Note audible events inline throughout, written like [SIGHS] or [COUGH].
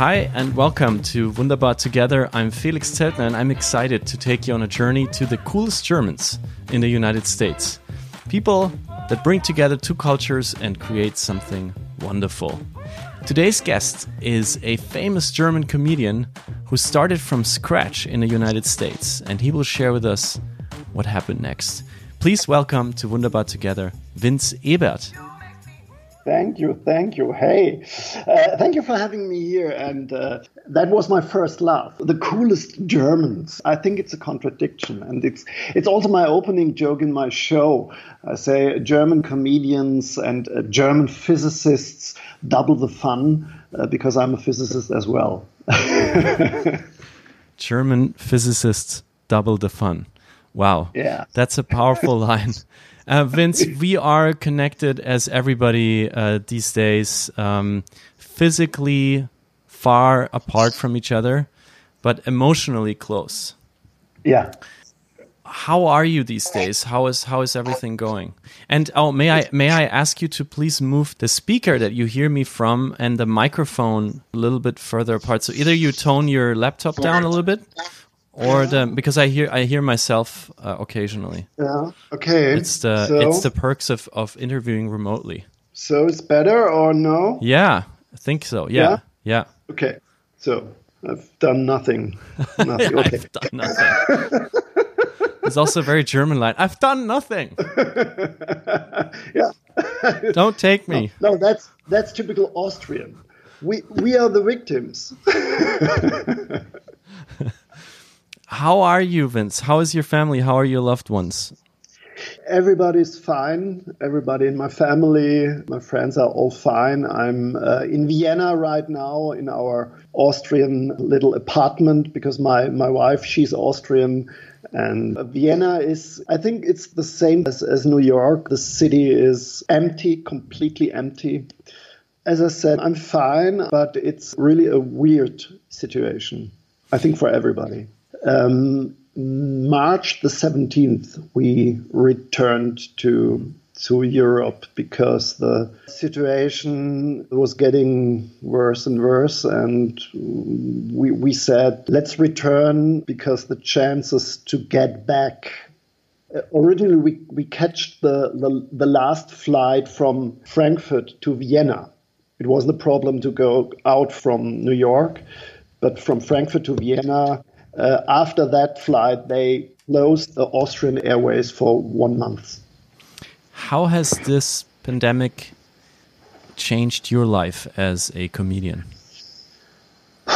Hi and welcome to Wunderbar Together. I'm Felix Zeltner and I'm excited to take you on a journey to the coolest Germans in the United States. People that bring together two cultures and create something wonderful. Today's guest is a famous German comedian who started from scratch in the United States and he will share with us what happened next. Please welcome to Wunderbar Together, Vince Ebert. Thank you, thank you. Hey, uh, thank you for having me here. And uh, that was my first laugh. The coolest Germans. I think it's a contradiction, and it's it's also my opening joke in my show. I say German comedians and uh, German physicists double the fun uh, because I'm a physicist as well. [LAUGHS] German physicists double the fun. Wow. Yeah. That's a powerful [LAUGHS] line. Uh, Vince, we are connected as everybody uh, these days, um, physically far apart from each other, but emotionally close. Yeah. How are you these days? How is how is everything going? And oh, may I may I ask you to please move the speaker that you hear me from and the microphone a little bit further apart. So either you tone your laptop down a little bit, or the because I hear I hear myself uh, occasionally. Yeah. Okay. It's the so, it's the perks of of interviewing remotely. So it's better or no? Yeah, I think so. Yeah. Yeah. yeah. Okay. So I've done nothing. [LAUGHS] Nothing. Okay. I've done nothing. [LAUGHS] it's also a very German line. I've done nothing. [LAUGHS] yeah. Don't take me. No, no, that's that's typical Austrian. We we are the victims. How are you, Vince? How is your family? How are your loved ones? Everybody's fine. Everybody in my family, my friends are all fine. I'm uh, in Vienna right now in our Austrian little apartment because my, my wife, she's Austrian. And Vienna is, I think it's the same as, as New York. The city is empty, completely empty. As I said, I'm fine, but it's really a weird situation, I think, for everybody. Um, March the 17th, we returned to to Europe because the situation was getting worse and worse. And we, we said, let's return because the chances to get back. Uh, originally, we, we catched the, the, the last flight from Frankfurt to Vienna. It wasn't a problem to go out from New York, but from Frankfurt to Vienna, uh, after that flight, they closed the Austrian Airways for one month. How has this pandemic changed your life as a comedian? [SIGHS]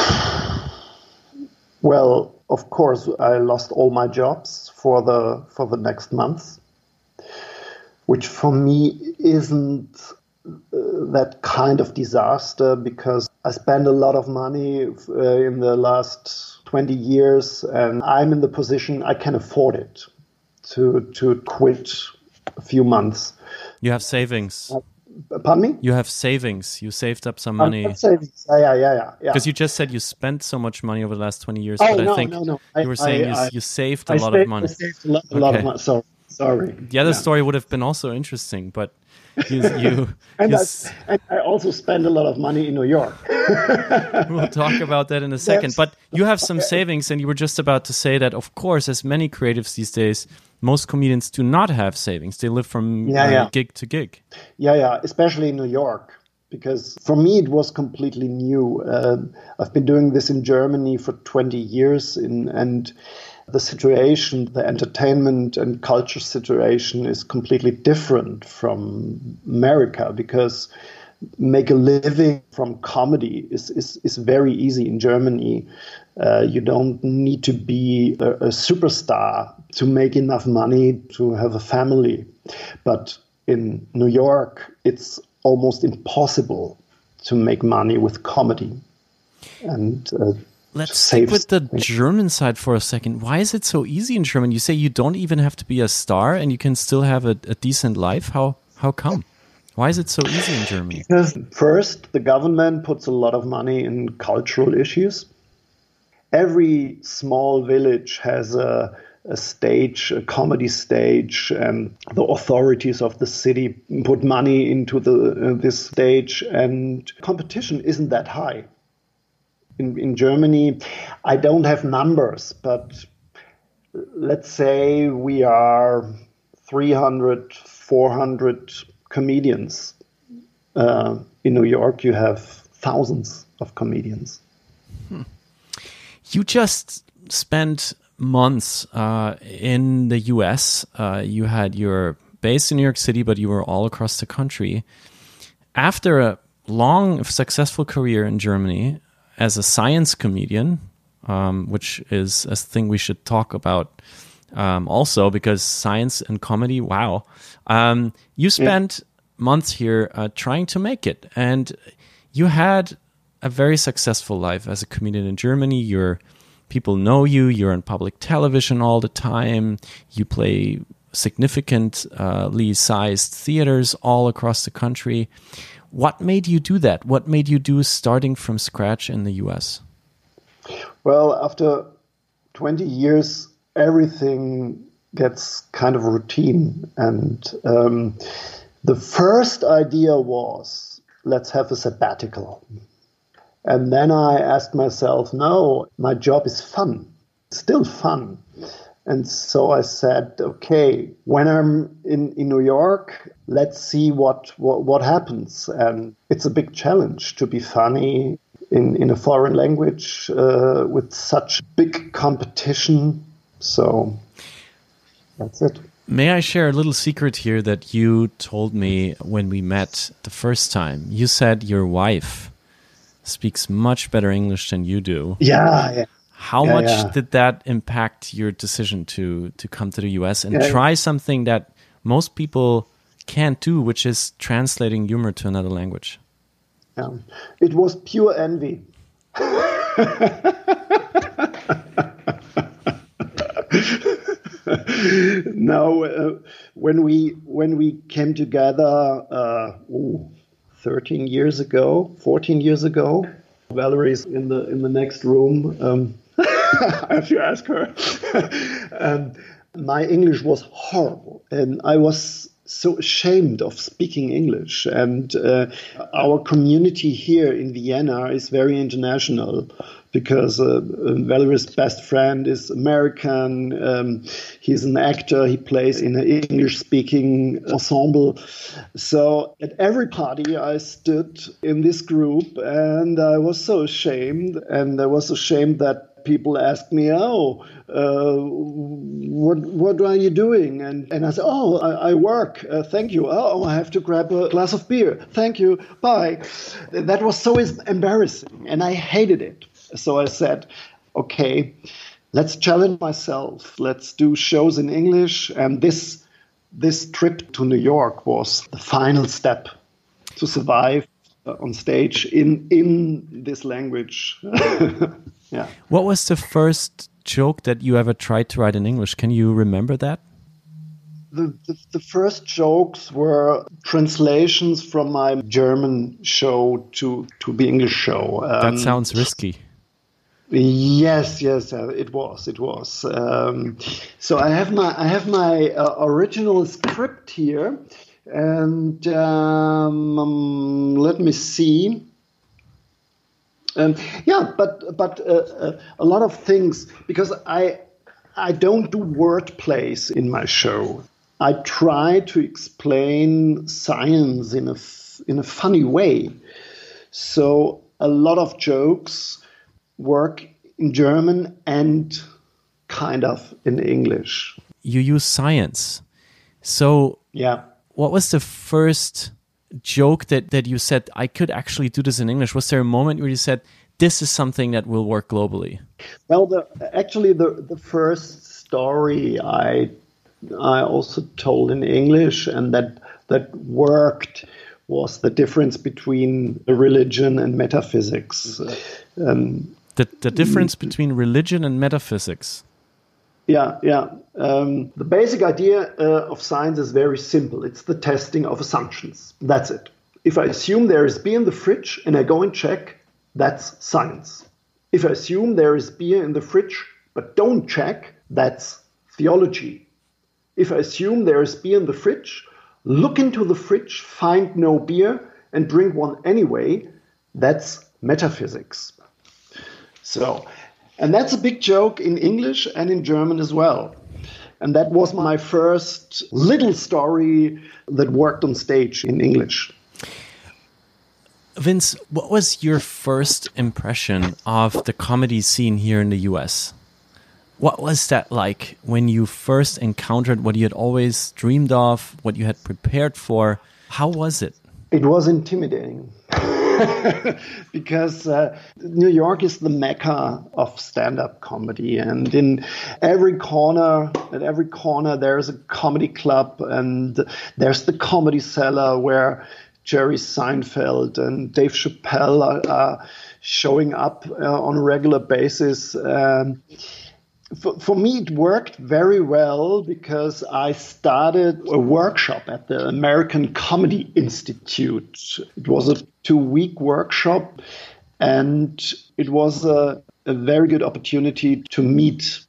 well, of course, I lost all my jobs for the for the next month, which for me isn't uh, that kind of disaster because I spent a lot of money uh, in the last 20 years, and I'm in the position I can afford it to to quit a few months. You have savings. Uh, pardon me? You have savings. You saved up some money. savings. Yeah, yeah, yeah, yeah. Because you just said you spent so much money over the last 20 years. Oh, but no, I think no, no. you were saying I, you, you, saved a I lot saved, of money. I saved a lot, a lot of money. So, sorry. The other yeah. story would have been also interesting, but you, you, [LAUGHS] and, you I, and, I, also spend a lot of money in New York. [LAUGHS] we'll talk about that in a second. but you have some savings, and you were just about to say that, of course, as many creatives these days, most comedians do not have savings. They live from yeah, uh, yeah. gig to gig. Yeah, yeah, especially in New York. Because for me, it was completely new. Uh, I've been doing this in Germany for 20 years, in, and the situation, the entertainment and culture situation is completely different from America because make a living from comedy is, is, is very easy in Germany. Uh, you don't need to be a, a, superstar to make enough money to have a family. But in New York, it's almost impossible to make money with comedy. And uh, Let's stick with the German side for a second. Why is it so easy in German? You say you don't even have to be a star and you can still have a, a decent life. How how come? Why is it so easy in Germany? Because first, the government puts a lot of money in cultural issues. Every small village has a, a stage, a comedy stage, and the authorities of the city put money into the uh, this stage, and competition isn't that high in, in Germany. I don't have numbers, but let's say we are 300, 400 comedians. Uh, in New York, you have thousands of comedians. Hmm. You just spent months uh, in the US. Uh, you had your base in New York City, but you were all across the country. After a long, successful career in Germany as a science comedian, um, which is a thing we should talk about um, also because science and comedy, wow. Um, you spent yeah. months here uh, trying to make it, and you had a very successful life as a comedian in Germany. Your people know you. You're on public television all the time. You play significantly sized theaters all across the country. What made you do that? What made you do starting from scratch in the US? Well, after 20 years, everything gets kind of routine. And um, the first idea was let's have a sabbatical. And then I asked myself, no, my job is fun, it's still fun. And so I said, okay, when I'm in, in New York, let's see what, what, what happens. And it's a big challenge to be funny in, in a foreign language uh, with such big competition. So that's it. May I share a little secret here that you told me when we met the first time? You said your wife speaks much better English than you do. Yeah, yeah. How yeah, much yeah. did that impact your decision to to come to the US and yeah, try something that most people can't do, which is translating humor to another language? Yeah. It was pure envy. [LAUGHS] now, uh, when we when we came together, uh, ooh, 13 years ago, 14 years ago, Valerie's in the in the next room. Um, I have to ask her. [LAUGHS] um, my English was horrible, and I was so ashamed of speaking English. And uh, our community here in Vienna is very international because uh, Valerie's best friend is American. Um, he's an actor. He plays in an English speaking ensemble. So at every party, I stood in this group and I was so ashamed. And I was ashamed that people ask me, "Oh, uh, what what are you doing?" And and I say, "Oh, I, I work. Uh, thank you. Oh, I have to grab a glass of beer. Thank you. Bye." That was so embarrassing, and I hated it. So I said, "Okay, let's challenge myself. Let's do shows in English." And this this trip to New York was the final step to survive uh, on stage in in this language. [LAUGHS] yeah. What was the first joke that you ever tried to write in English? Can you remember that? The, the, the, first jokes were translations from my German show to, to the English show. Um, that sounds risky. Yes, yes, uh, it was. It was. Um, so I have my I have my uh, original script here, and um, um, let me see. Um, yeah, but but uh, uh, a lot of things because I I don't do word plays in my show. I try to explain science in a in a funny way. So a lot of jokes work in German and kind of in English. You use science. So yeah. What was the first joke that that you said I could actually do this in English? Was there a moment where you said this is something that will work globally? Well, the, actually, the the first story I I also told in English, and that that worked was the difference between religion and metaphysics. Um, the the difference between religion and metaphysics. Yeah, yeah. Um, the basic idea uh, of science is very simple. It's the testing of assumptions. That's it. If I assume there is beer in the fridge and I go and check, that's science. If I assume there is beer in the fridge but don't check, that's theology. If I assume there is beer in the fridge, look into the fridge, find no beer, and drink one anyway, that's metaphysics. So, and that's a big joke in English and in German as well. And that was my first little story that worked on stage in English. Vince, what was your first impression of the comedy scene here in the US? What was that like when you first encountered what you had always dreamed of, what you had prepared for? How was it? It was intimidating. [LAUGHS] because uh, New York is the mecca of stand-up comedy, and in every corner, at every corner, there's a comedy club, and there's the comedy cellar where Jerry Seinfeld and Dave Chappelle are, are showing up uh, on a regular basis. Um, for, for, me, it worked very well because I started a workshop at the American Comedy Institute. It was a two week workshop, and it was a, a very good opportunity to meet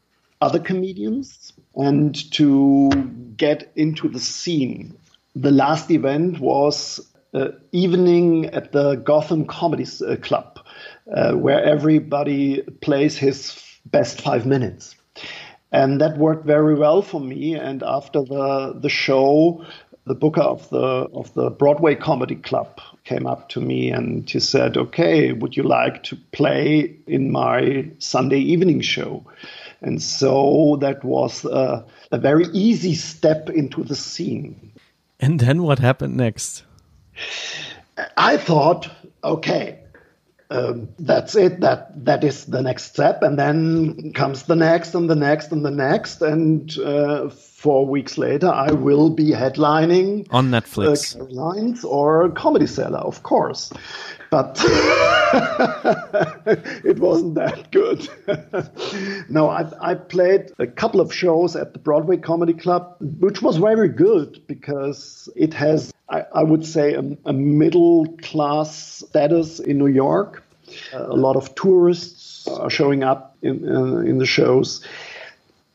other comedians and to get into the scene. The last event was uh, evening at the Gotham Comedy uh, Club, uh, where everybody plays his best five minutes. And that worked very well for me. And after the, the show, the booker of the of the Broadway Comedy Club came up to me and he said, "Okay, would you like to play in my Sunday evening show?" And so that was a, a very easy step into the scene. And then what happened next? I thought, okay, um, that's it. That that is the next step, and then comes the next, and the next, and the next, and uh, four weeks later, I will be headlining on Netflix, uh, Carolines or Comedy Cellar, of course. But [LAUGHS] it wasn't that good. [LAUGHS] no, I, I played a couple of shows at the Broadway Comedy Club, which was very good because it has I, I would say, a, a, middle class status in New York. A lot of tourists are showing up in, uh, in the shows.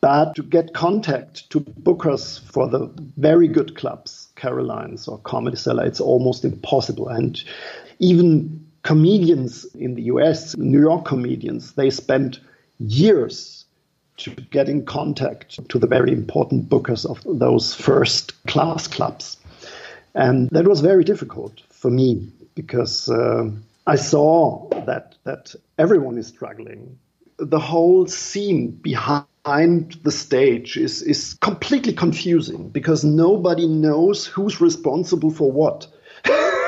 But to get contact to bookers for the very good clubs, Carolines or Comedy Cellar, it's almost impossible. And even comedians in the US, New York comedians, they spend years to get in contact to the very important bookers of those first class clubs. And that was very difficult for me because uh, I saw that, that everyone is struggling. The whole scene behind the stage is, is completely confusing because nobody knows who's responsible for what.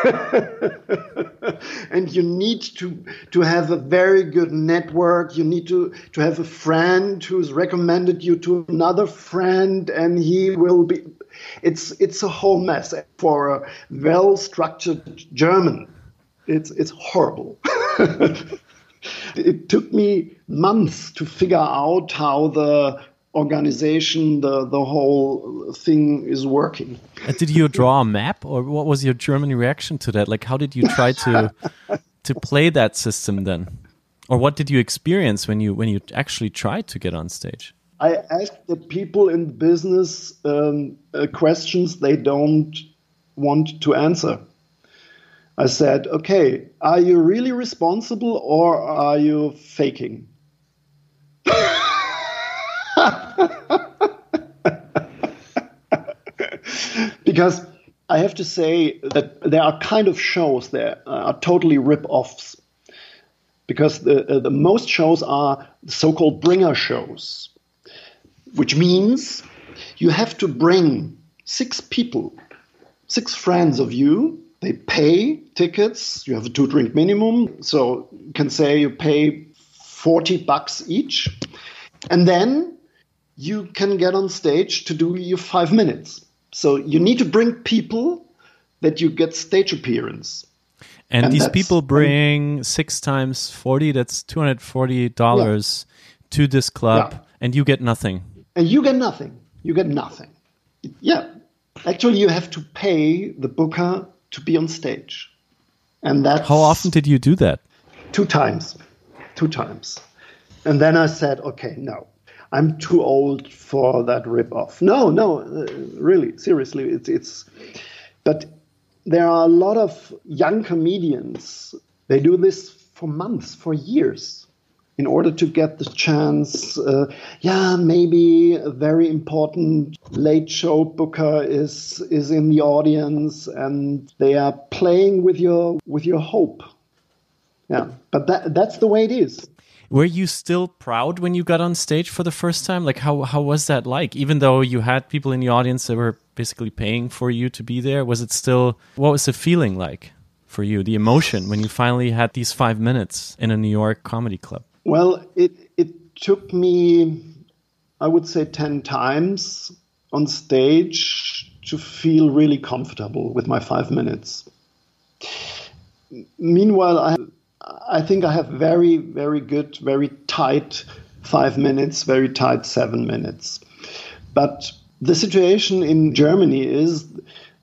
[LAUGHS] and you need to to have a very good network. You need to to have a friend who's recommended you to another friend and he will be it's it's a whole mess for a well structured german. It's it's horrible. [LAUGHS] It took me months to figure out how the organization, the the whole thing is working. Did you draw a map, or what was your German reaction to that? Like, how did you try to [LAUGHS] to play that system then, or what did you experience when you when you actually tried to get on stage? I asked the people in business um, uh, questions they don't want to answer. I said, "Okay, are you really responsible, or are you faking?" [LAUGHS] [LAUGHS] because I have to say that there are kind of shows that are totally rip-offs. Because the, uh, the most shows are so-called bringer shows, which means you have to bring six people, six friends of you. They pay tickets. You have a two-drink minimum, so you can say you pay forty bucks each, and then you can get on stage to do your five minutes. So you need to bring people that you get stage appearance. And, and these people bring um, six times 40, that's $240 yeah. to this club, yeah. and you get nothing. And you get nothing. You get nothing. Yeah. Actually, you have to pay the booker to be on stage. And that. How often did you do that? Two times. Two times. And then I said, okay, no. I'm too old for that ripoff. No, no, uh, really, seriously, it's it's. But there are a lot of young comedians. They do this for months, for years, in order to get the chance, uh, yeah, maybe a very important late show booker is is in the audience and they are playing with your with your hope. Yeah, but that that's the way it is. Were you still proud when you got on stage for the first time? Like how how was that like? Even though you had people in the audience that were basically paying for you to be there, was it still what was the feeling like for you? The emotion when you finally had these 5 minutes in a New York comedy club? Well, it it took me, I would say, ten times on stage to feel really comfortable with my five minutes. Meanwhile, I I think I have very very good, very tight five minutes, very tight seven minutes. But the situation in Germany is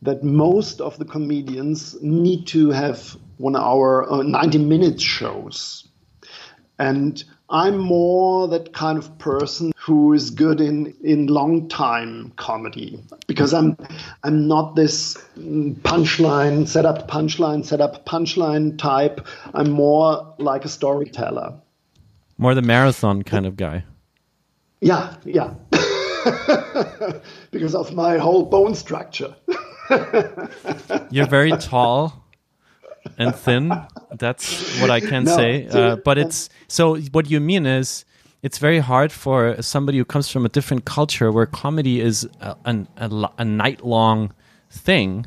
that most of the comedians need to have one hour, uh, 90 minute shows and I'm more that kind of person who is good in, in long time comedy because I'm I'm not this punchline, set up punchline, set up punchline type. I'm more like a storyteller. More the marathon kind of guy. Yeah, yeah. [LAUGHS] because of my whole bone structure. [LAUGHS] You're very tall and thin. That's what I can no, say. Uh, but it's so what you mean is it's very hard for somebody who comes from a different culture where comedy is a, a, a night long thing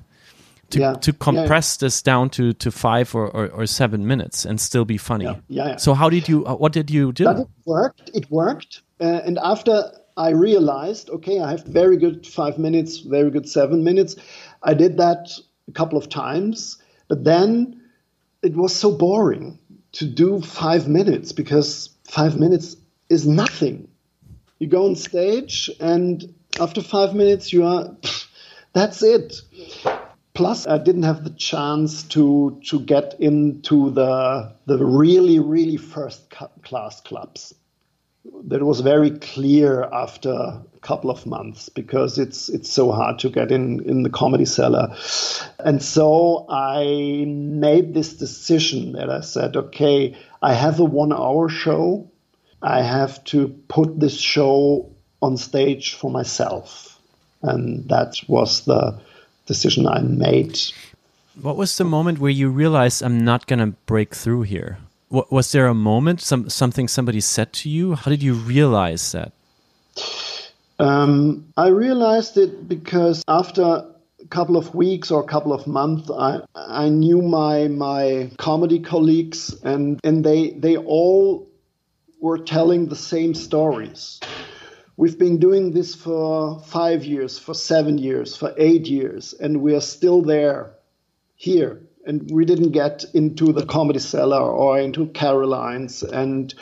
to, yeah. to compress yeah, yeah. this down to, to five or, or, or, seven minutes and still be funny. Yeah, So how did you? Uh, what did you do? But it worked. It worked. Uh, and after I realized, okay, I have very good five minutes, very good seven minutes. I did that a couple of times, but then it was so boring to do five minutes because five minutes is nothing. You go on stage, and after five minutes, you are, [LAUGHS] that's it. Plus, I didn't have the chance to to get into the the really really first class clubs that was very clear after a couple of months because it's it's so hard to get in in the comedy cellar and so i made this decision that i said okay i have a one hour show i have to put this show on stage for myself and that was the decision i made what was the moment where you realized i'm not going to break through here was there a moment, some something somebody said to you? How did you realize that? Um, I realized it because after a couple of weeks or a couple of months, I I knew my my comedy colleagues, and and they they all were telling the same stories. We've been doing this for five years, for seven years, for eight years, and we are still there, here and we didn't get into the comedy cellar or into Caroline's. And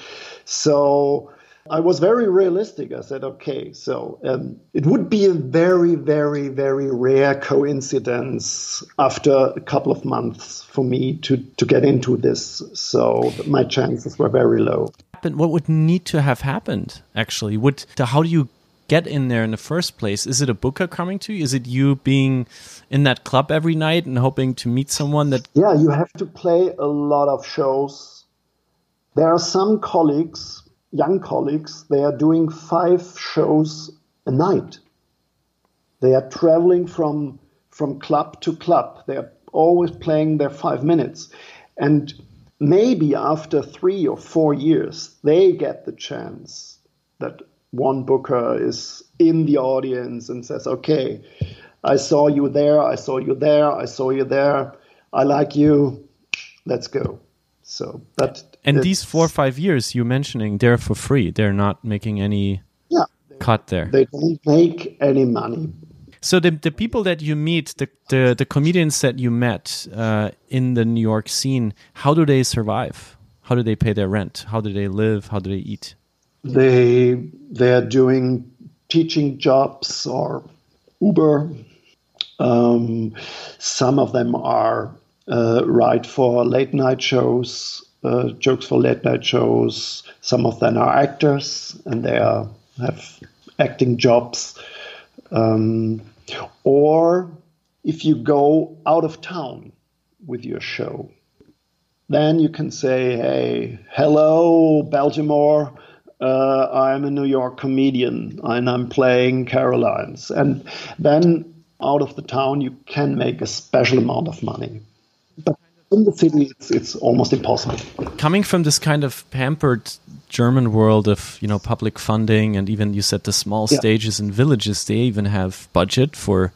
so I was very realistic. I said, okay, so um, it would be a very, very, very rare coincidence after a couple of months for me to, to get into this. So my chances were very low. What would need to have happened, actually? Would how do you get in there in the first place? Is it a booker coming to you? Is it you being in that club every night and hoping to meet someone that? Yeah, you have to play a lot of shows. There are some colleagues, young colleagues, they are doing five shows a night. They are traveling from from club to club. They are always playing their five minutes. And maybe after three or four years, they get the chance that one booker is in the audience and says, okay, I saw you there, I saw you there, I saw you there, I like you, let's go. So that. And these four or five years you mentioning, they're for free. They're not making any yeah, cut there. They don't make any money. So the the people that you meet, the the, the comedians that you met uh, in the New York scene, how do they survive? How do they pay their rent? How do they live? How do they eat? They they're doing teaching jobs or Uber. Um, some of them are uh, write for late night shows, uh, jokes for late night shows. Some of them are actors and they are, have acting jobs. Um, or if you go out of town with your show, then you can say, hey, hello, Baltimore. Uh, I'm a New York comedian and I'm playing Carolines. And then out of the town, you can make a special amount of money. But in the city, it's, it's almost impossible. Coming from this kind of pampered German world of you know public funding and even you said the small yeah. stages in villages, they even have budget for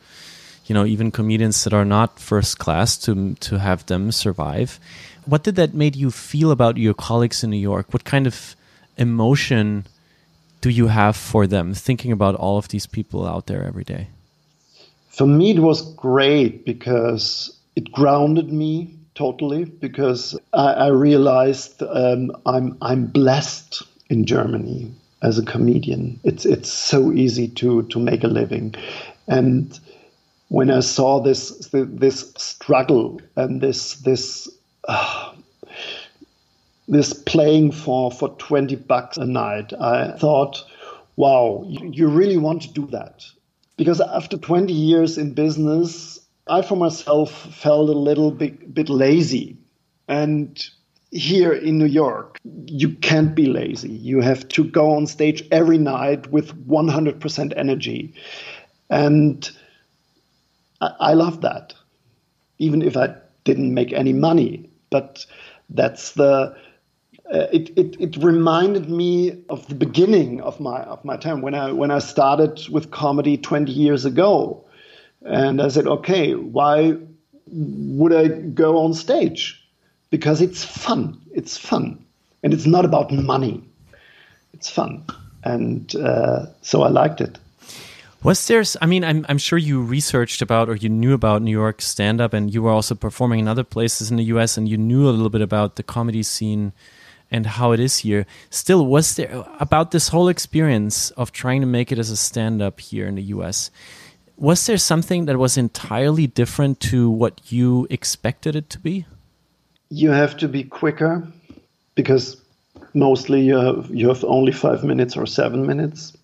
you know even comedians that are not first class to to have them survive. What did that made you feel about your colleagues in New York? What kind of emotion do you have for them thinking about all of these people out there every day? For me, it was great because it grounded me totally because I, I realized um, I'm I'm blessed in Germany as a comedian. It's it's so easy to to make a living, and when I saw this this struggle and this this uh, this playing for for 20 bucks a night i thought wow you, you really want to do that because after 20 years in business i for myself felt a little bit, bit lazy and here in New York, you can't be lazy. You have to go on stage every night with 100% energy. And I, I love that, even if I didn't make any money. But that's the uh, it, it, it reminded me of the beginning of my of my time when I when I started with comedy 20 years ago, and I said, okay, why would I go on stage? Because it's fun. It's fun, and it's not about money. It's fun, and uh, so I liked it. Was there? I mean, I'm I'm sure you researched about or you knew about New York stand up, and you were also performing in other places in the U.S. and you knew a little bit about the comedy scene and how it is here. Still, was there about this whole experience of trying to make it as a stand up here in the US? Was there something that was entirely different to what you expected it to be? You have to be quicker because mostly you have, you have only five minutes or seven minutes.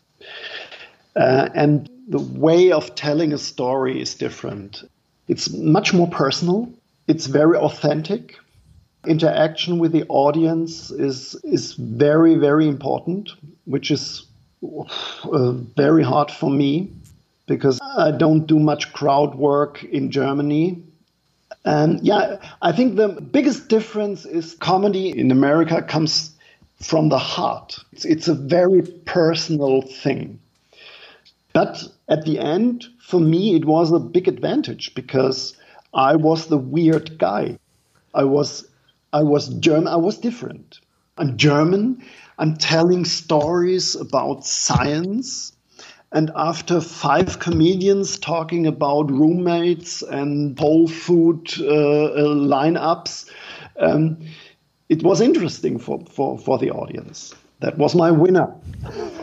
Uh, and the way of telling a story is different. It's much more personal, it's very authentic interaction with the audience is is very very important which is uh, very hard for me because I don't do much crowd work in Germany and yeah I think the biggest difference is comedy in America comes from the heart it's, it's a very personal thing but at the end for me it was a big advantage because I was the weird guy I was I was German. I was different. I'm German. I'm telling stories about science. And after five comedians talking about roommates and whole food uh, uh, lineups, um, it was interesting for, for, for the audience that was my winner.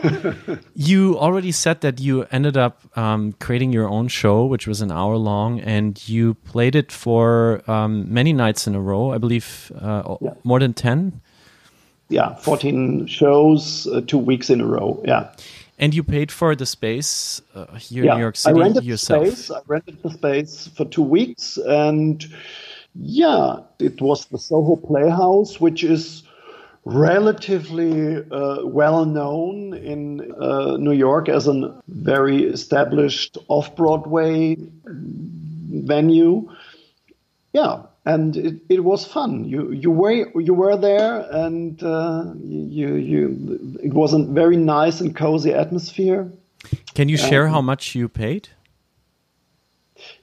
[LAUGHS] you already said that you ended up um, creating your own show, which was an hour long, and you played it for um, many nights in a row. I believe uh, yeah. more than ten. Yeah, fourteen shows, uh, two weeks in a row. Yeah. And you paid for the space uh, here yeah, in New York City I rented yourself. The space. I rented the space for two weeks, and yeah, it was the Soho Playhouse, which is relatively uh, well known in uh, New York as a very established off Broadway venue. Yeah, and it, it was fun. You you were you were there, and uh, you you it was a very nice and cozy atmosphere. Can you share how much you paid?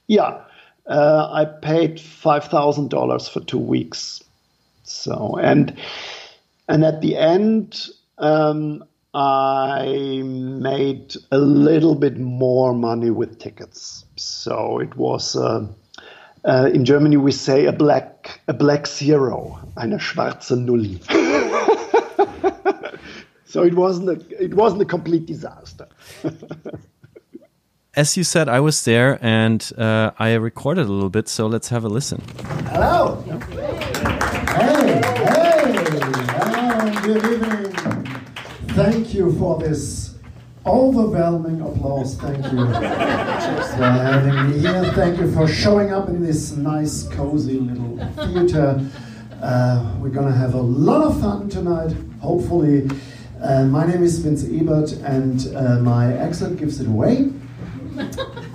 Yeah, uh, I paid five thousand dollars for two weeks. So and and at the end, um, I made a little bit more money with tickets. So it was, uh, uh, in Germany we say a black, a black zero, eine schwarze Null. [LAUGHS] so it wasn't a, it wasn't a complete disaster. [LAUGHS] As you said, I was there and uh, I recorded a little bit, so let's have a listen. Hello. Hey, hey good evening. Thank you for this overwhelming applause. Thank you for having me here. Thank you for showing up in this nice, cozy little theater. Uh, we're going to have a lot of fun tonight, hopefully. Uh, my name is Vince Ebert, and uh, my accent gives it away.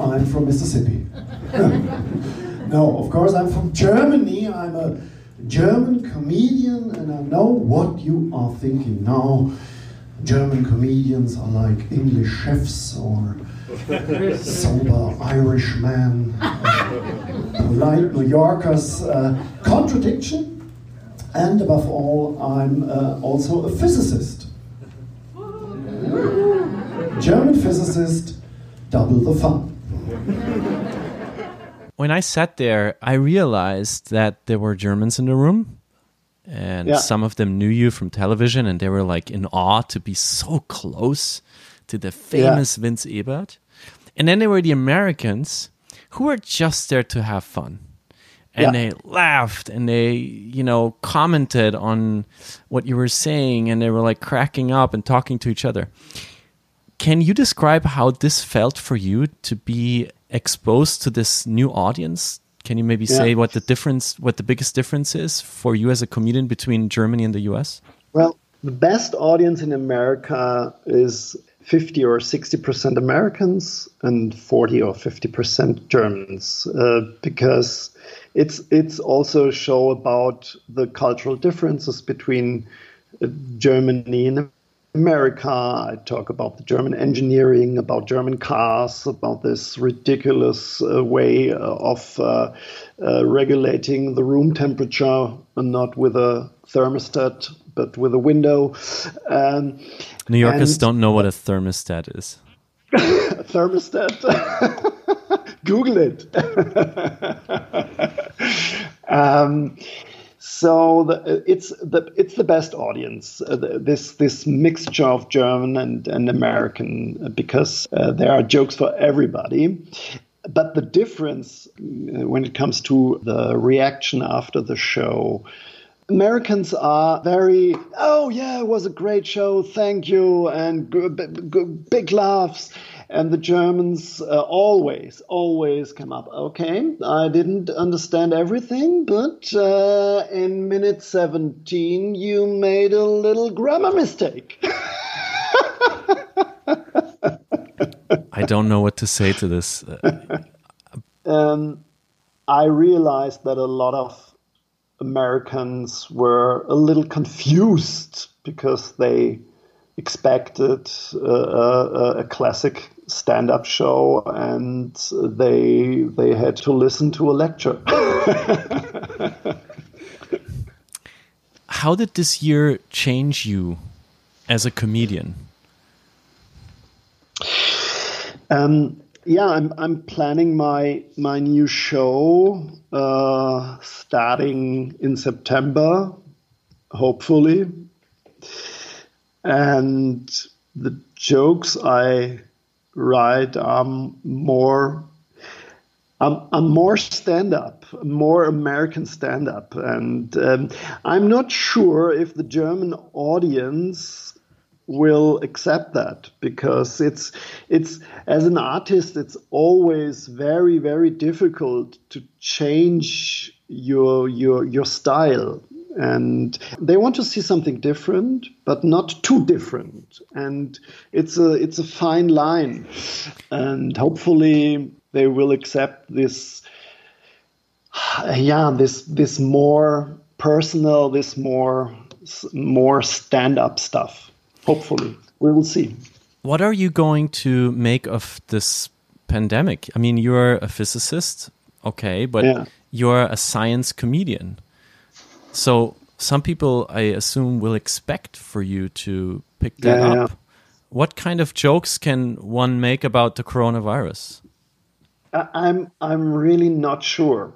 I'm from Mississippi. [LAUGHS] no, of course, I'm from Germany. I'm a German comedian, and I know what you are thinking. Now, German comedians are like English chefs or [LAUGHS] sober Irishman, polite New Yorkers. Uh, contradiction, and above all, I'm uh, also a physicist. German physicist, double the fun. When I sat there, I realized that there were Germans in the room and Yeah. some of them knew you from television and they were like in awe to be so close to the famous Vince Ebert. And then there were the Americans who were just there to have fun. And Yeah. they laughed and they, you know, commented on what you were saying and they were like cracking up and talking to each other. Can you describe how this felt for you to be exposed to this new audience? Can you maybe say what the difference, what the biggest difference is for you as a comedian between Germany and the US? Well, the best audience in America is 50 or 60% Americans and 40 or 50% Germans uh, because it's it's also a show about the cultural differences between uh, Germany and America. I talk about the German engineering, about German cars, about this ridiculous uh, way uh, of uh, uh, regulating the room temperature, and not with a thermostat, but with a window. Um, New Yorkers And- don't know what a thermostat is. a [LAUGHS] thermostat. [LAUGHS] Google it. [LAUGHS] um, so the, it's the it's the best audience. Uh, the, this this mixture of German and and American uh, because uh, there are jokes for everybody. But the difference uh, when it comes to the reaction after the show, Americans are very, oh yeah, it was a great show, thank you, and g- b- g- big laughs. And the Germans uh, always, always come up. Okay, I didn't understand everything, but uh, in minute 17, you made a little grammar mistake. [LAUGHS] I don't know what to say to this. Um, I realized that a lot of Americans were a little confused because they expected uh, a, a classic stand-up show and they they had to listen to a lecture. [LAUGHS] how did this year change you as a comedian? Um, yeah, I'm I'm planning my my new show uh, starting in September, hopefully, and the jokes I write are more. I'm, I'm more stand up, more American stand up. And um, I'm not sure if the German audience will accept that because it's it's as an artist it's always very very difficult to change your your your style and they want to see something different but not too different and it's a it's a fine line and hopefully they will accept this yeah this this more personal this more more stand up stuff hopefully we will see What are you going to make of this pandemic? I mean, you're a physicist, okay, but Yeah. you're a science comedian. So some people, I assume, will expect for you to pick that Yeah, up. yeah. What kind of jokes can one make about the coronavirus? I- I'm I'm really not sure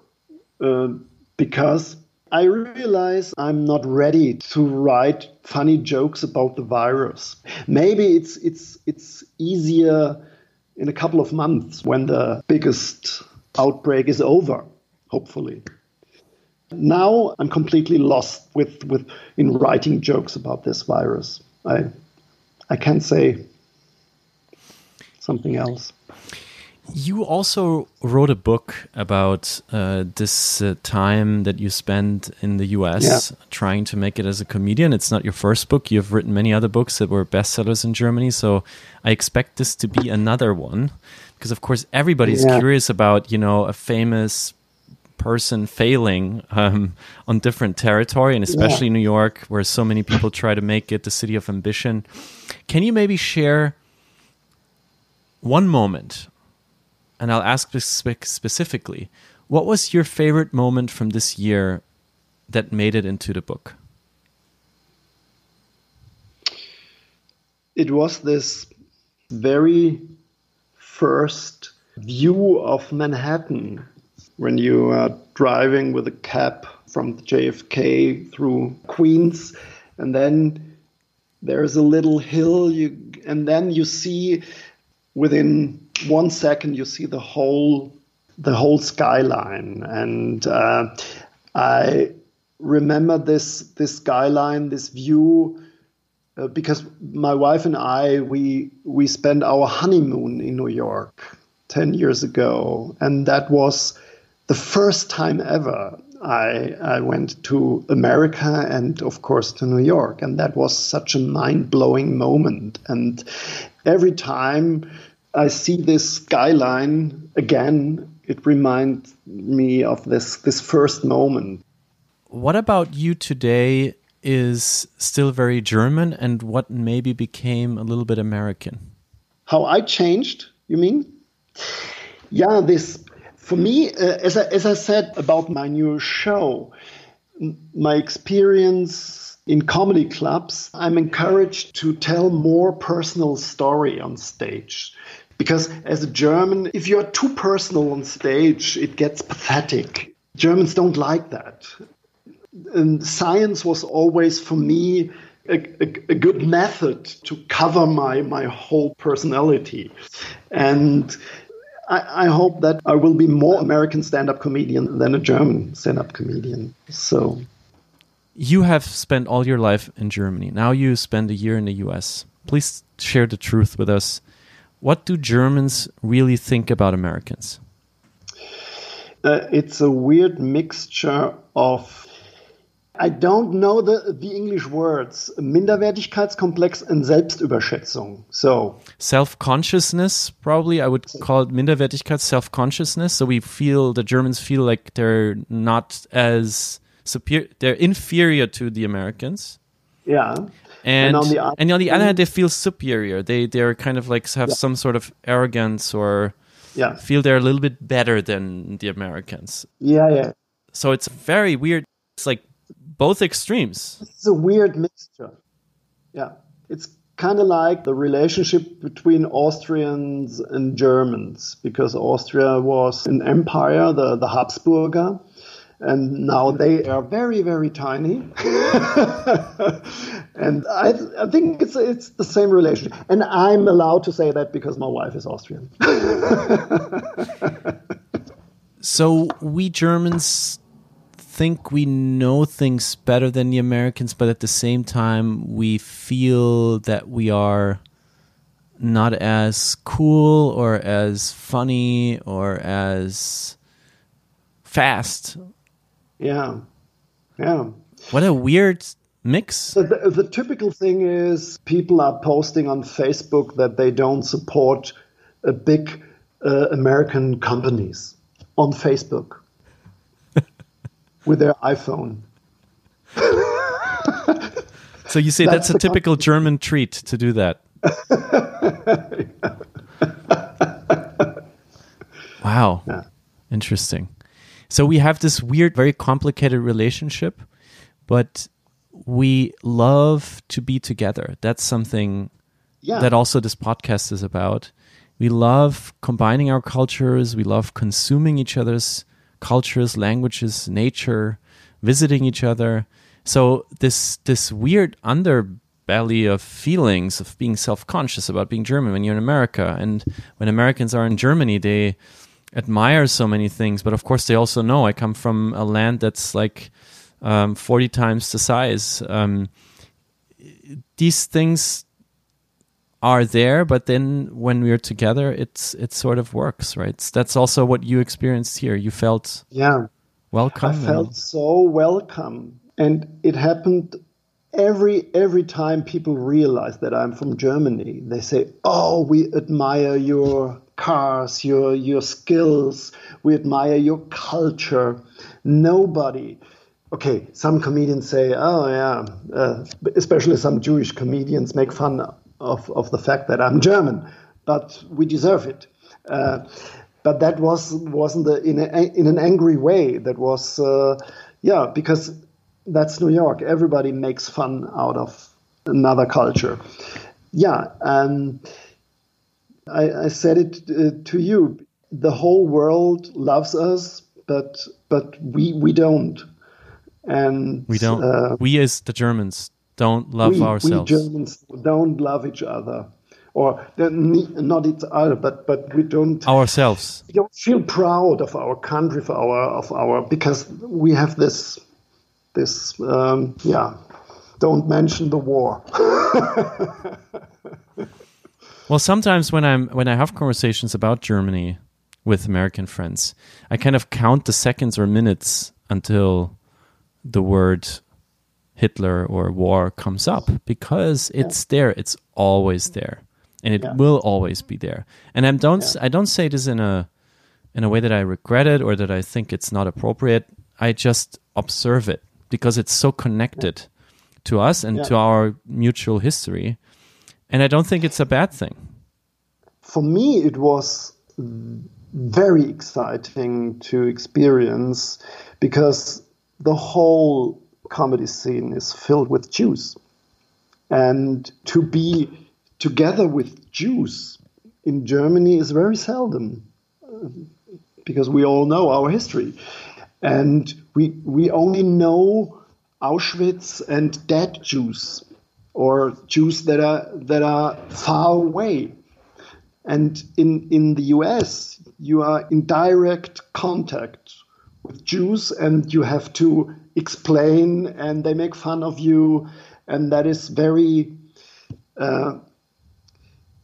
uh, because I realize I'm not ready to write funny jokes about the virus. Maybe it's it's it's easier in a couple of months when the biggest outbreak is over, hopefully. Now I'm completely lost with, with in writing jokes about this virus. I I can't say something else. You also wrote a book about uh, this uh, time that you spent in the US Yeah. trying to make it as a comedian. It's not your first book. You've written many other books that were bestsellers in Germany. So I expect this to be another one because, of course, everybody's Yeah. curious about, you know, a famous person failing um, on different territory, and especially New York, where so many people try to make it the city of ambition. Can you maybe share one moment? And I'll ask spe- specifically what was your favorite moment from this year that made it into the book? it was this very first view of Manhattan when you are driving with a cab from JFK through Queens, and then there's a little hill, you, and then you see within one second you see the whole the whole skyline, and uh, I remember this this skyline, this view uh, because my wife and I we we spent our honeymoon in New York 10 years ago. And that was the first time ever I I went to America and of course to New York and that was such a mind-blowing moment and every time I see this skyline again it reminds me of this this first moment What about you today is still very German and what maybe became a little bit American? how I changed, you mean? Yeah, this for me, uh, as I, as I said about my new show, my experience in comedy clubs, I'm encouraged to tell more personal story on stage. Because as a German, if you're too personal on stage, it gets pathetic. Germans don't like that and science was always for me a, a, a good method to cover my, my whole personality. And I, I hope that I will be more American stand up comedian than a German stand up comedian. So, You have spent all your life in Germany. Now you spend a year in the US. Please share the truth with us. What do Germans really think about Americans? uh, it's a weird mixture of. I don't know the, the English words. Minderwertigkeitskomplex and Selbstüberschätzung. So, Self consciousness, probably. I would call it Minderwertigkeit, self consciousness. So we feel, the Germans feel like they're not as superior, they're inferior to the Americans. yeah. And, And on the oth- and on the other hand, they feel superior. They they're kind of like have some sort of arrogance or Yeah. feel they're a little bit better than the Americans. Yeah, yeah. So it's very weird. It's like both extremes. It's a weird mixture. Yeah. It's kind of like the relationship between Austrians and Germans, because Austria was an empire, the, the Habsburger, and now they are very, very tiny. [LAUGHS] and I, I think it's, it's the same relationship. And I'm allowed to say that because my wife is Austrian. [LAUGHS] So we Germans think we know things better than the Americans, but at the same time, we feel that we are not as cool or as funny or as fast. yeah. Yeah. What a weird mix. The, the, typical thing is people are posting on Facebook that they don't support uh, big uh, American companies on Facebook with their iPhone. [LAUGHS] So you say that's, That's a typical German treat to do that. [LAUGHS] wow. Yeah. Interesting. So we have this weird, very complicated relationship, but we love to be together. That's something Yeah. that also this podcast is about. We love combining our cultures, we love consuming each other's cultures, languages, nature, visiting each other. So this this weird underbelly of feelings of being self-conscious about being German when you're in America and when Americans are in Germany, they admire so many things, but of course they also know I come from a land that's like um, 40 times the size. Um, these things are there, but then when we're together, it's it sort of works, right? That's also what you experienced here. You felt yeah welcome. I felt so welcome, and it happened every every time people realize that I'm from Germany. They say, "Oh, we admire your cars, your your skills. We admire your culture." Nobody okay, some comedians say, oh, yeah, uh, especially some Jewish comedians make fun of, of the fact that I'm German, but we deserve it. Uh, but that was wasn't the, in a, in an angry way. That was uh, yeah because that's New York. Everybody makes fun out of another culture. Yeah, um, I, I, said it uh, to you. The whole world loves us, but but we we don't. And we don't. Uh, we as the Germans don't love we, ourselves. We Germans don't love each other, or not each other, but but we don't ourselves. We don't feel proud of our country, for our of our because we have this this um, yeah. Don't mention the war. [LAUGHS] well, sometimes when I'm when I have conversations about Germany with American friends, I kind of count the seconds or minutes until the word Hitler or war comes up because it's yeah. there. It's always mm-hmm. there, and it yeah. will always be there. And I don't yeah. I don't say this in a in a way that I regret it or that I think it's not appropriate. I just observe it because it's so connected to us and to our mutual history, and I don't think it's a bad thing. For me, it was very exciting to experience because the whole comedy scene is filled with Jews. And to be together with Jews in Germany is very seldom uh, because we all know our history. And we, we only know Auschwitz and dead Jews or Jews that are, that are far away. And in, in the US, you are in direct contact with Jews and you have to explain and they make fun of you. And that is very, uh,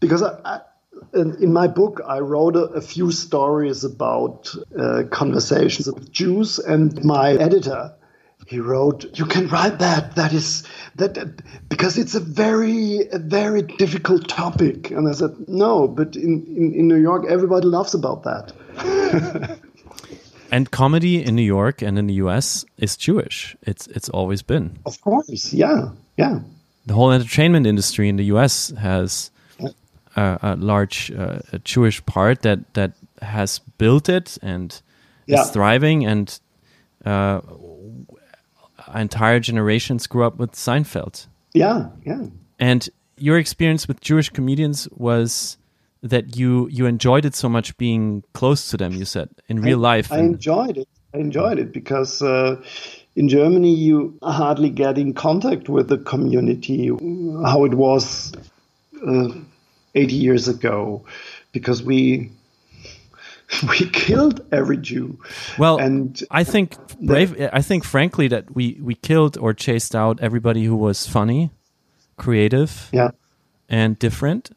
because I, I, in my book, I wrote a, a few stories about uh, conversations with Jews, and my editor he wrote you can write that. That is that because it's a very a very difficult topic. And i said no but in, in, in new york everybody loves about that [LAUGHS] And comedy in New York and in the US is Jewish. It's it's always been. Of course, yeah, yeah. The whole entertainment industry in the US has a, a large uh, a Jewish part that that has built it and yeah. is thriving, and uh, entire generations grew up with Seinfeld. Yeah, yeah. And your experience with Jewish comedians was that you you enjoyed it so much being close to them. You said in real I, life. I enjoyed it. I enjoyed it because uh, in Germany you hardly get in contact with the community how it was uh, 80 years ago, because we [LAUGHS] we killed every Jew. Well, and I think brave. I think frankly that we we killed or chased out everybody who was funny, creative, yeah, and different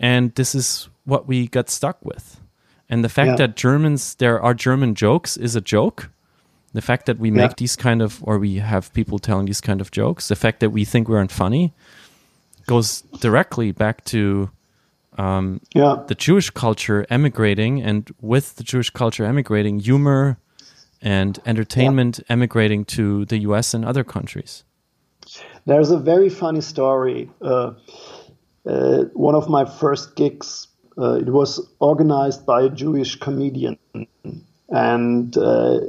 and this is what we got stuck with. And the fact yeah. that Germans, there are German jokes, is a joke. The fact that we make yeah. these kind of, or we have people telling these kind of jokes, the fact that we think we aren't funny, goes directly back to um, yeah. the Jewish culture emigrating, and with the Jewish culture emigrating, humor and entertainment yeah. emigrating to the U.S. and other countries. There's a very funny story. Uh, uh, one of my first gigs. Uh, it was organized by a Jewish comedian, and uh,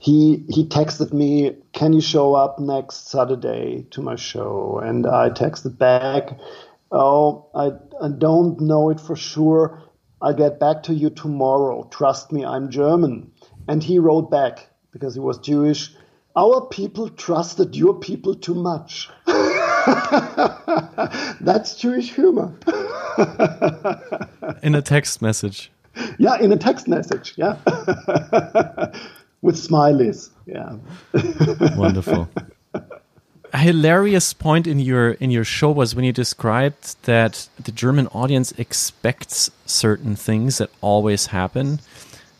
he he texted me, "Can you show up next Saturday to my show?" And I texted back, "Oh, I, I don't know it for sure. I'll get back to you tomorrow. Trust me, I'm German." And he wrote back because he was Jewish. Our people trusted your people too much. [LAUGHS] [LAUGHS] That's Jewish humor. [LAUGHS] in a text message. Yeah, in a text message. Yeah. [LAUGHS] With smileys. Yeah. Wonderful. a hilarious point in your in your show was when you described that the German audience expects certain things that always happen,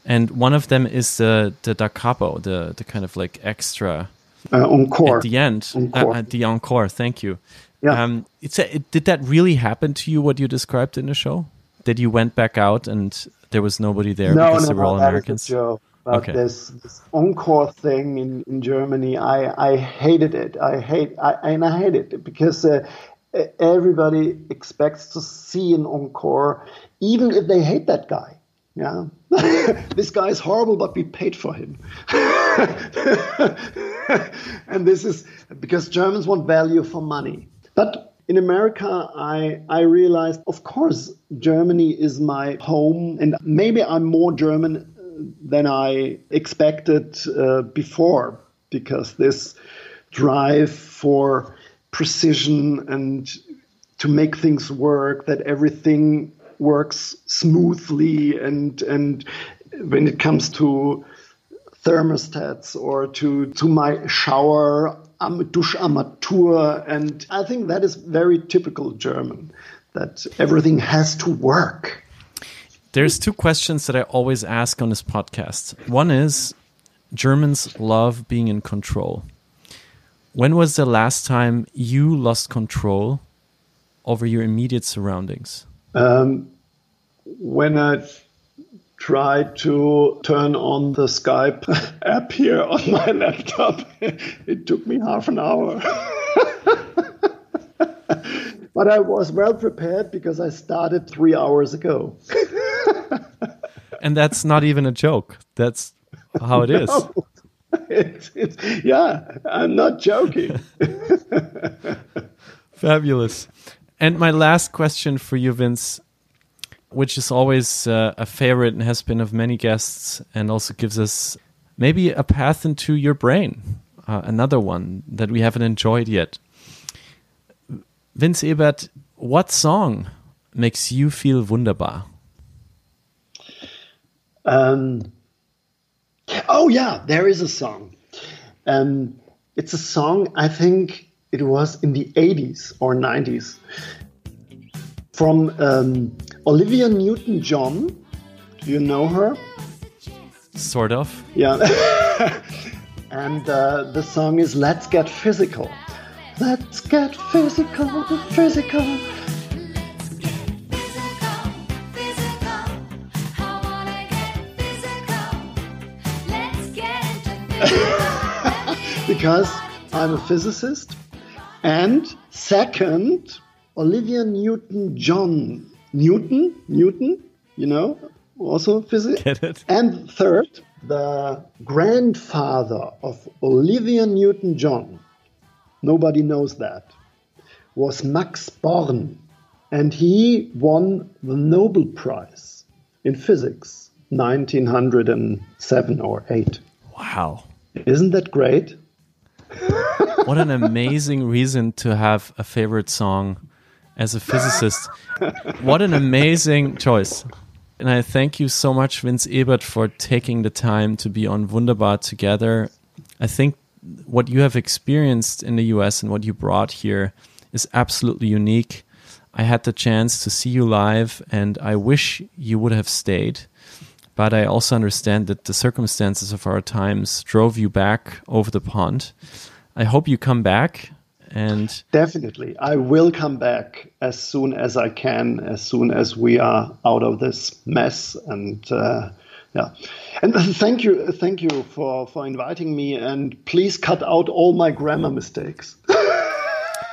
and one of them is the the da capo, the the kind of like extra uh, encore at the end, encore. Uh, the encore. Thank you. Yeah. Um, it's a, it, did that really happen to you? What you described in the show? That you went back out and there was nobody there no, because no, they were all that Americans. But Okay. this, this encore thing in, in Germany, I, I hated it. I hate, I, and I hate it because uh, everybody expects to see an encore, even if they hate that guy. Yeah, [LAUGHS] this guy is horrible, but we paid for him. [LAUGHS] [LAUGHS] and this is because Germans want value for money. But in America, I, I realized, of course, Germany is my home, and maybe I'm more German uh, than I expected uh, before because this drive for precision and to make things work, that everything works smoothly, and and when it comes to thermostats or to to my shower am Duscharmatur and I think that is very typical German that everything has to work. There's two questions that I always ask on this podcast. One is Germans love being in control. When was the last time you lost control over your immediate surroundings? Um, when I tried to turn on the Skype [LAUGHS] app here on my laptop, [LAUGHS] it took me half an hour. [LAUGHS] but I was well prepared because I started three hours ago. And that's not even a joke. That's how it is. It's, it's, yeah, I'm not joking. Fabulous. And my last question for you, Vince, which is always uh, a favorite and has been of many guests, and also gives us maybe a path into your brain, uh, another one that we haven't enjoyed yet. Vince Ebert, what song makes you feel wunderbar? Um, oh yeah, there is a song. Um, it's a song. I think it was in the 80s or 90s from um, Olivia Newton-John. Do you know her? Sort of. Yeah. [LAUGHS] and uh, the song is "Let's Get Physical." Let's get physical, physical. Physical, physical. I wanna get physical. Let's get into physical. because I'm a physicist. And second, Olivia Newton John. Newton? Newton? You know, also physics. And third, the grandfather of Olivia Newton John, nobody knows that, was Max Born. And he won the Nobel Prize in physics 1907 or 8. Wow. Isn't that great? What an amazing reason to have a favorite song as a physicist. What an amazing choice. And I thank you so much, Vince Ebert, for taking the time to be on Wunderbar together. I think what you have experienced in the US and what you brought here is absolutely unique. I had the chance to see you live, and I wish you would have stayed. But I also understand that the circumstances of our times drove you back over the pond. I hope you come back and Definitely. I will come back as soon as I can, as soon as we are out of this mess. And uh, yeah. And [LAUGHS] thank you, thank you for, for inviting me. And please cut out all my grammar mistakes. [LAUGHS]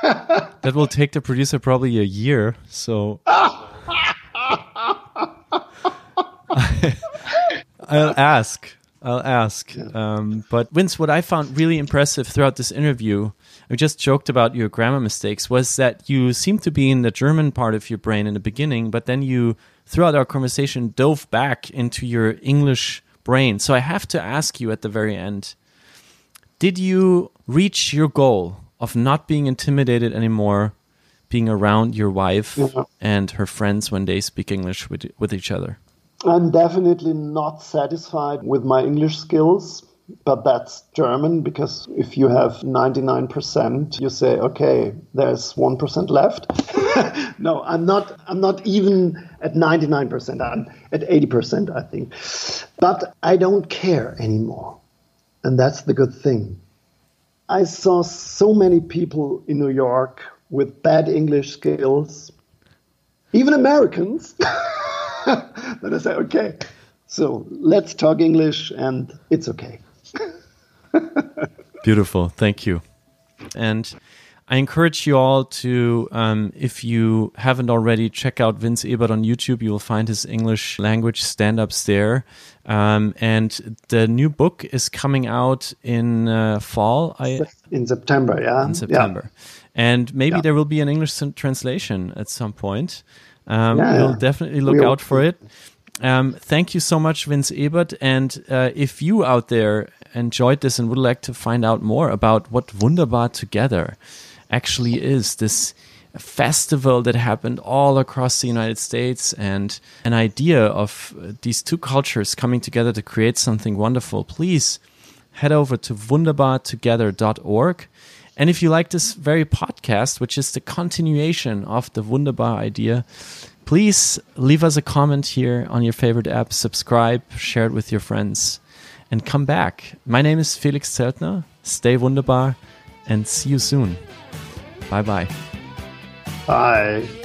that will take the producer probably a year. So [LAUGHS] I'll ask. I'll ask. Um, but Vince, what I found really impressive throughout this interview, we just joked about your grammar mistakes, was that you seemed to be in the German part of your brain in the beginning, but then you, throughout our conversation, dove back into your English brain. So I have to ask you at the very end did you reach your goal of not being intimidated anymore being around your wife Yeah. and her friends when they speak English with, with each other? I'm definitely not satisfied with my English skills. But that's German because if you have 99%, you say, okay, there's 1% left. [LAUGHS] no, I'm not, I'm not even at 99%. I'm at 80%, I think. But I don't care anymore. And that's the good thing. I saw so many people in New York with bad English skills, even Americans. [LAUGHS] then I say, okay, so let's talk English and it's okay. Beautiful. Thank you. And I encourage you all to, um, if you haven't already, check out Vince Ebert on YouTube. You will find his English language stand ups there. Um, and the new book is coming out in uh, fall. I, In September, yeah. in September. And maybe Yeah. there will be an English translation at some point. Um, Yeah, we'll yeah. definitely look We out for it. Um, thank you so much, Vince Ebert. And uh, if you out there enjoyed this and would like to find out more about what Wunderbar Together actually is, this festival that happened all across the United States and an idea of uh, these two cultures coming together to create something wonderful, please head over to wunderbartogether.org. And if you like this very podcast, which is the continuation of the Wunderbar idea, please leave us a comment here on your favorite app, subscribe, share it with your friends, and come back. My name is Felix Zeltner. Stay wunderbar and see you soon. Bye bye. Bye.